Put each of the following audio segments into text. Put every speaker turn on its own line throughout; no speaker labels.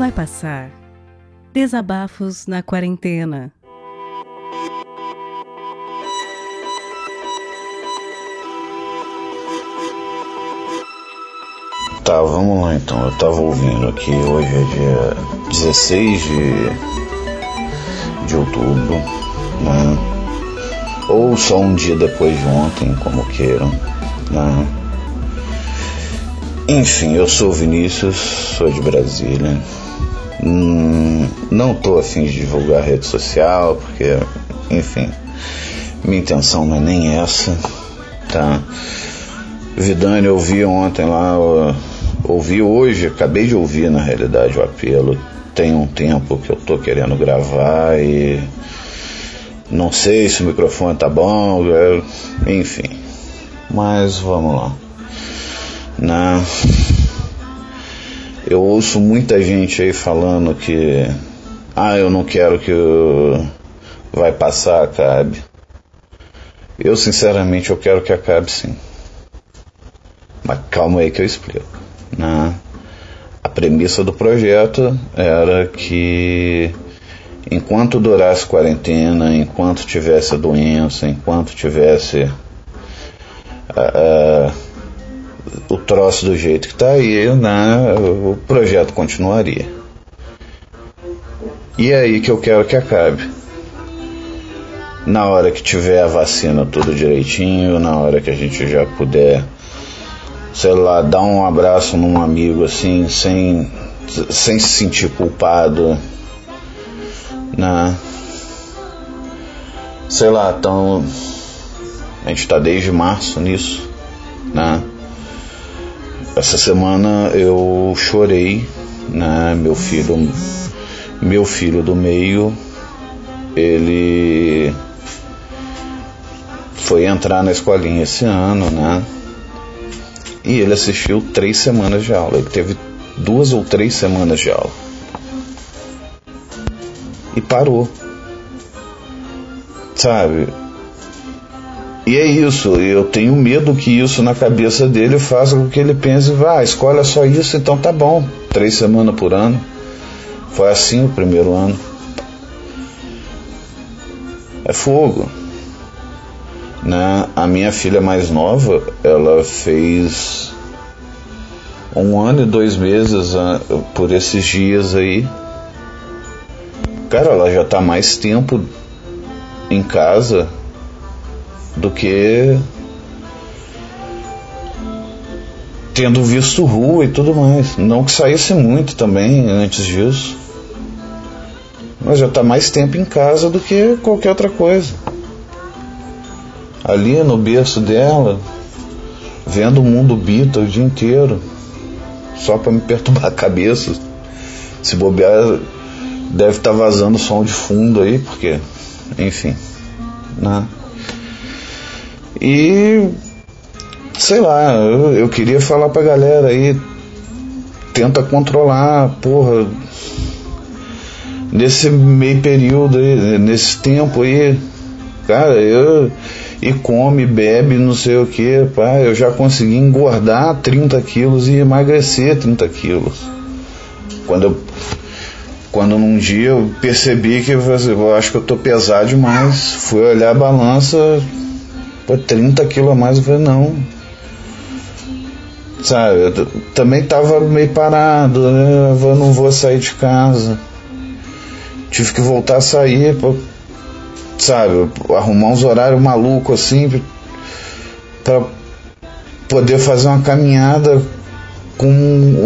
Vai passar. Desabafos na quarentena.
Tá, vamos lá então. Eu tava ouvindo aqui, hoje é dia 16 de, de outubro, né? Ou só um dia depois de ontem, como queiram, né? Enfim, eu sou Vinícius, sou de Brasília. Hum, não tô afim de divulgar rede social, porque, enfim, minha intenção não é nem essa, tá? Vidani, eu ouvi ontem lá, ouvi hoje, acabei de ouvir na realidade o apelo. Tem um tempo que eu tô querendo gravar e não sei se o microfone tá bom, enfim. Mas vamos lá. Na eu ouço muita gente aí falando que ah, eu não quero que vai passar, acabe. Eu sinceramente eu quero que acabe sim. Mas calma aí que eu explico. Né? A premissa do projeto era que enquanto durasse quarentena, enquanto tivesse doença, enquanto tivesse uh, o troço do jeito que está aí, né, o projeto continuaria. E é aí que eu quero que acabe. Na hora que tiver a vacina tudo direitinho, na hora que a gente já puder sei lá, dar um abraço num amigo assim, sem, sem se sentir culpado, né? Sei lá, então a gente está desde março nisso, né? Essa semana eu chorei, né? Meu filho, meu filho do meio, ele foi entrar na escolinha esse ano, né? E ele assistiu três semanas de aula. Ele teve duas ou três semanas de aula. E parou. Sabe? E é isso, eu tenho medo que isso na cabeça dele faça com que ele pense, vá, ah, escolha só isso, então tá bom. Três semanas por ano. Foi assim o primeiro ano. É fogo. Né? A minha filha mais nova, ela fez um ano e dois meses uh, por esses dias aí. Cara, ela já tá mais tempo em casa do que tendo visto rua e tudo mais. Não que saísse muito também antes disso. Mas já tá mais tempo em casa do que qualquer outra coisa ali no berço dela, vendo o mundo bita o dia inteiro, só para me perturbar a cabeça. Se bobear, deve estar tá vazando som de fundo aí, porque, enfim, né? E sei lá, eu, eu queria falar pra galera aí, tenta controlar, porra, nesse meio período aí, nesse tempo aí, cara, eu e come, bebe, não sei o que, pá, eu já consegui engordar 30 quilos e emagrecer 30 quilos. Quando eu, quando num dia eu percebi que eu, eu acho que eu tô pesado demais, fui olhar a balança, pô, 30 quilos a mais, eu falei, não. Sabe, eu também tava meio parado, né? eu não vou sair de casa. Tive que voltar a sair, sabe, arrumar uns horários malucos assim para poder fazer uma caminhada com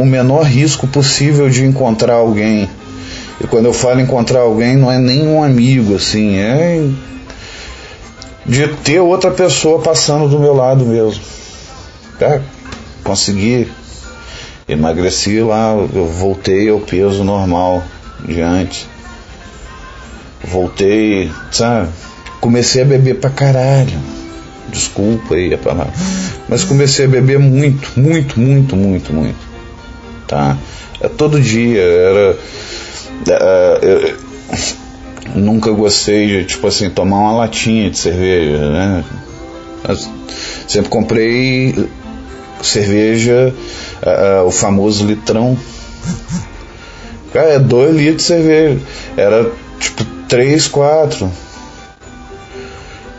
o menor risco possível de encontrar alguém. E quando eu falo encontrar alguém, não é nem um amigo, assim, é de ter outra pessoa passando do meu lado mesmo. Tá? Consegui, emagreci lá, eu voltei ao peso normal de antes voltei, sabe? Comecei a beber pra caralho. Desculpa aí a palavra. Mas comecei a beber muito, muito, muito, muito, muito. Tá? É todo dia, era. É, é, nunca gostei de, tipo assim, tomar uma latinha de cerveja, né? sempre comprei cerveja, uh, o famoso litrão Cara, é dois litros de cerveja. Era tipo três, quatro.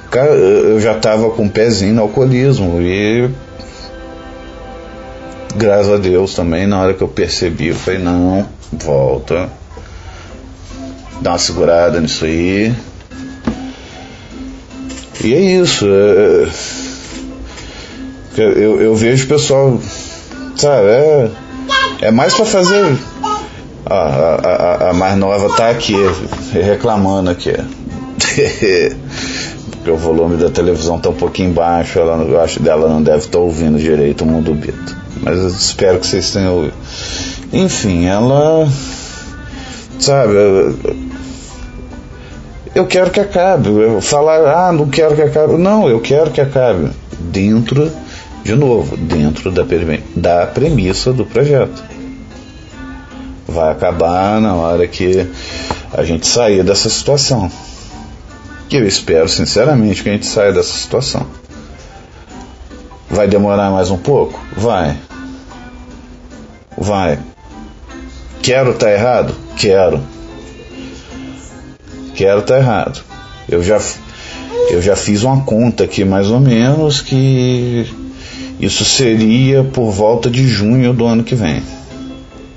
Cara, eu já tava com um pezinho no alcoolismo e graças a Deus também, na hora que eu percebi, eu falei, não, volta. Dá uma segurada nisso aí. E é isso. É, eu, eu vejo o pessoal, sabe, é, é mais para fazer. A, a, a, mais nova tá aqui, reclamando aqui. Porque o volume da televisão tá um pouquinho baixo, ela, eu acho dela não deve estar tá ouvindo direito o mundo bito. Mas eu espero que vocês tenham ouvido. Enfim, ela. Sabe, eu quero que acabe. Eu falar, ah, não quero que acabe. Não, eu quero que acabe. Dentro, de novo, dentro da, da premissa do projeto. Vai acabar na hora que a gente sair dessa situação. Que eu espero, sinceramente, que a gente saia dessa situação. Vai demorar mais um pouco? Vai. Vai. Quero estar tá errado? Quero quero estar tá errado. Eu já, eu já fiz uma conta aqui mais ou menos que isso seria por volta de junho do ano que vem.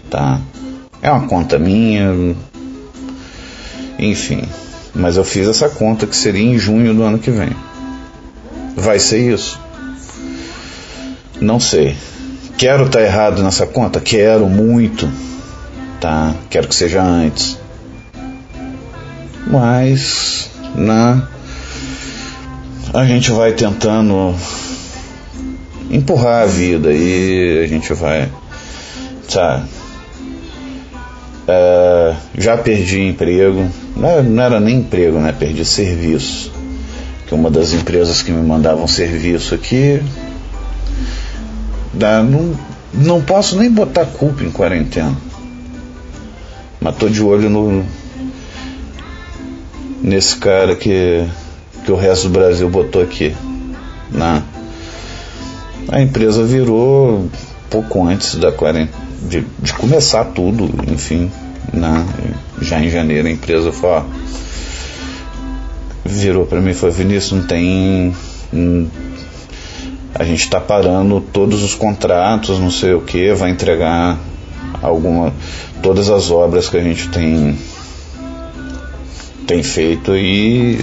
Tá? É uma conta minha. Enfim. Mas eu fiz essa conta que seria em junho do ano que vem. Vai ser isso? Não sei. Quero estar tá errado nessa conta? Quero muito. Tá? Quero que seja antes mas né, a gente vai tentando empurrar a vida e a gente vai, sabe? É, já perdi emprego, não, não era nem emprego, né? Perdi serviço. Que uma das empresas que me mandavam serviço aqui, dá, não, não posso nem botar culpa em quarentena. Mas tô de olho no, nesse cara que, que o resto do Brasil botou aqui. Né? A empresa virou pouco antes da de, de começar tudo, enfim. Né? Já em janeiro a empresa falou, ó, virou para mim e falou, Vinícius, não tem. a gente está parando todos os contratos, não sei o que, vai entregar alguma. todas as obras que a gente tem tem feito e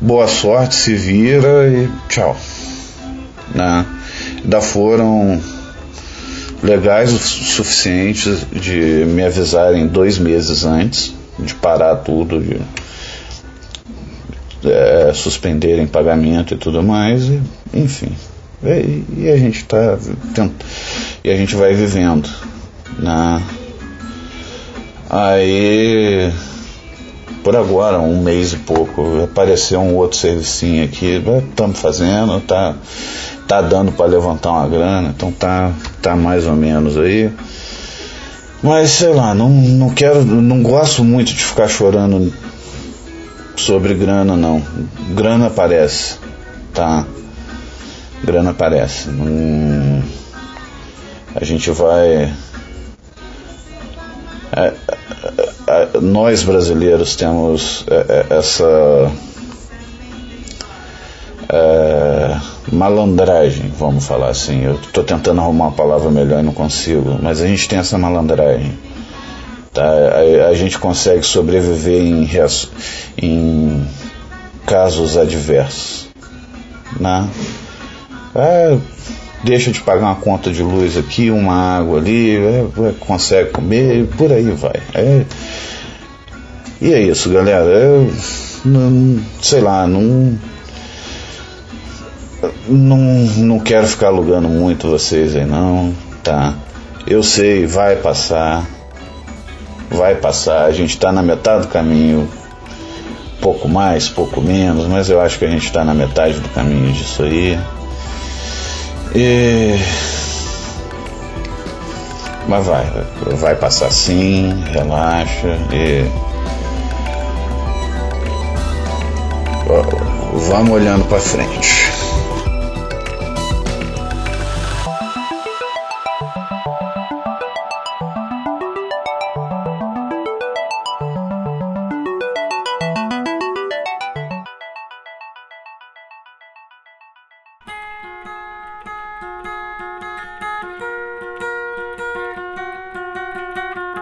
boa sorte, se vira e tchau. Né? Ainda foram legais o suficientes de me avisarem dois meses antes de parar tudo, de é, suspenderem pagamento e tudo mais, e, enfim. E, e, a gente tá e a gente vai vivendo, né? Aí por agora, um mês e pouco, apareceu um outro servicinho aqui, estamos fazendo, tá, tá dando para levantar uma grana, então tá, tá mais ou menos aí. Mas sei lá, não, não quero, não gosto muito de ficar chorando sobre grana não. Grana aparece, tá? Grana aparece. A gente vai. É, nós brasileiros temos é, é, essa é, malandragem, vamos falar assim. Eu estou tentando arrumar uma palavra melhor e não consigo, mas a gente tem essa malandragem. Tá? A, a gente consegue sobreviver em, em casos adversos. Né? É, deixa de pagar uma conta de luz aqui, uma água ali, é, é, consegue comer, por aí vai. É, e é isso, galera. Eu, não, sei lá, não, não, não quero ficar alugando muito vocês aí, não, tá? Eu sei, vai passar, vai passar. A gente está na metade do caminho, pouco mais, pouco menos, mas eu acho que a gente está na metade do caminho disso aí. E... Mas vai, vai passar sim, relaxa e. Vamos olhando para frente.